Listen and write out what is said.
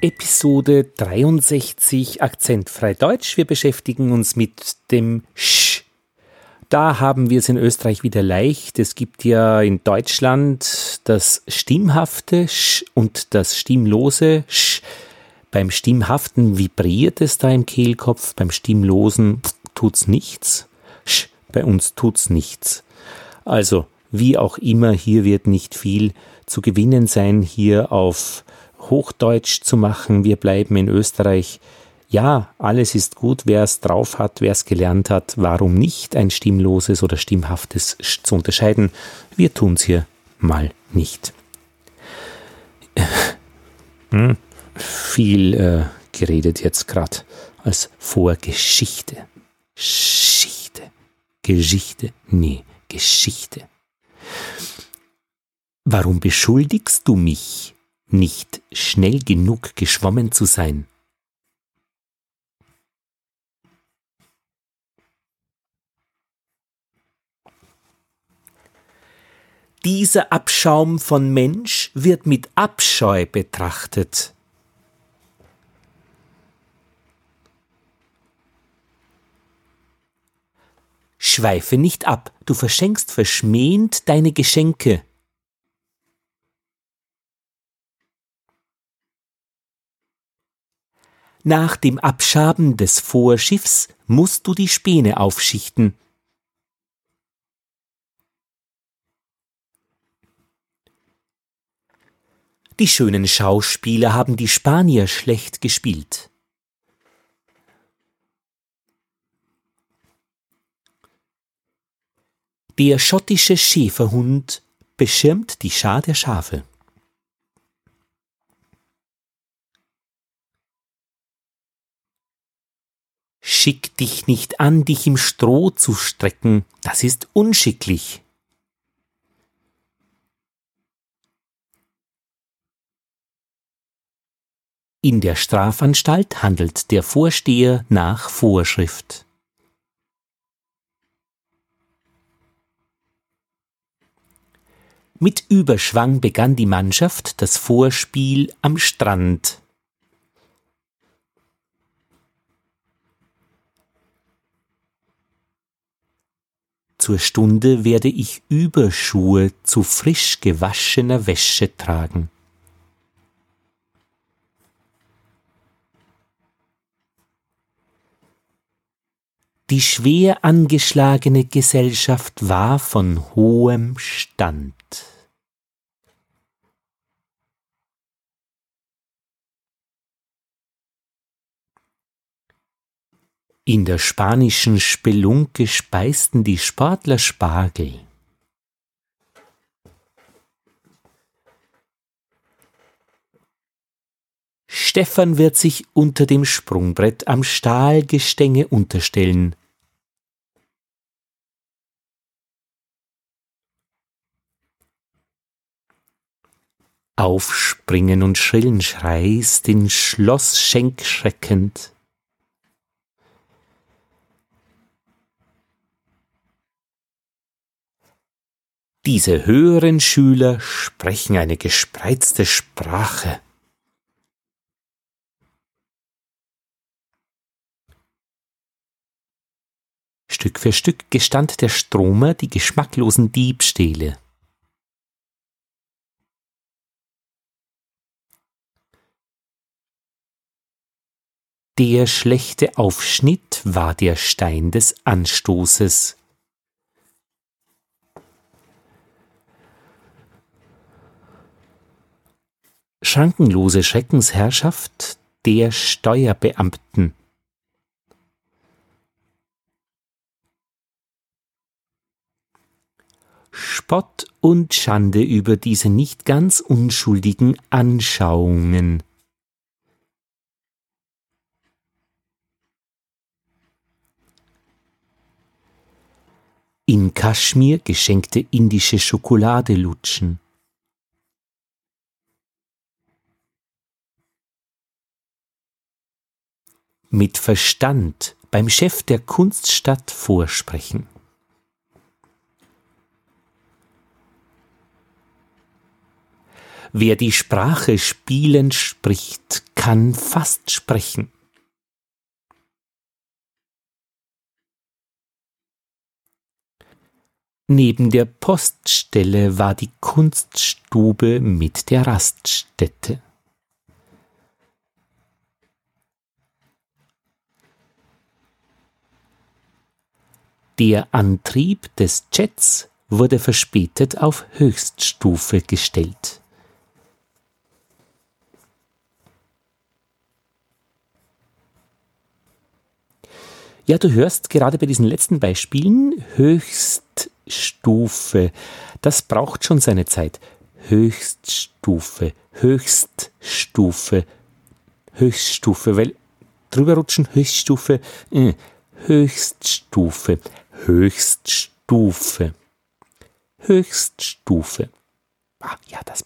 Episode 63 Akzentfrei Deutsch. Wir beschäftigen uns mit dem Sch. Da haben wir es in Österreich wieder leicht. Es gibt ja in Deutschland das stimmhafte Sch und das stimmlose Sch. Beim stimmhaften vibriert es da im Kehlkopf, beim stimmlosen tut's nichts. Sch, bei uns tut's nichts. Also, wie auch immer, hier wird nicht viel zu gewinnen sein, hier auf Hochdeutsch zu machen. Wir bleiben in Österreich. Ja, alles ist gut, wer es drauf hat, wer es gelernt hat, warum nicht ein stimmloses oder stimmhaftes zu unterscheiden? Wir tun es hier mal nicht. Hm, viel äh, geredet jetzt gerade als Vorgeschichte. Geschichte. Geschichte. Nee, Geschichte. Warum beschuldigst du mich? Nicht schnell genug geschwommen zu sein. Dieser Abschaum von Mensch wird mit Abscheu betrachtet. Schweife nicht ab, du verschenkst verschmähend deine Geschenke. Nach dem Abschaben des Vorschiffs musst du die Späne aufschichten. Die schönen Schauspieler haben die Spanier schlecht gespielt. Der schottische Schäferhund beschirmt die Schar der Schafe. Schick dich nicht an, dich im Stroh zu strecken, das ist unschicklich. In der Strafanstalt handelt der Vorsteher nach Vorschrift. Mit Überschwang begann die Mannschaft das Vorspiel am Strand. Zur Stunde werde ich Überschuhe zu frisch gewaschener Wäsche tragen. Die schwer angeschlagene Gesellschaft war von hohem Stand. In der spanischen Spelunke speisten die Sportler Spargel. Stefan wird sich unter dem Sprungbrett am Stahlgestänge unterstellen. Aufspringen und schrillen Schreis den Schlossschenk schreckend. Diese höheren Schüler sprechen eine gespreizte Sprache. Stück für Stück gestand der Stromer die geschmacklosen Diebstähle. Der schlechte Aufschnitt war der Stein des Anstoßes. Schrankenlose Schreckensherrschaft der Steuerbeamten. Spott und Schande über diese nicht ganz unschuldigen Anschauungen. In Kaschmir geschenkte indische Schokolade lutschen. Mit Verstand beim Chef der Kunststadt vorsprechen. Wer die Sprache spielend spricht, kann fast sprechen. Neben der Poststelle war die Kunststube mit der Raststätte. Der Antrieb des Jets wurde verspätet auf Höchststufe gestellt. Ja, du hörst gerade bei diesen letzten Beispielen Höchststufe. Das braucht schon seine Zeit. Höchststufe, Höchststufe, Höchststufe, weil drüber rutschen Höchststufe, äh, Höchststufe. Höchststufe. Höchststufe. Ah, ja, das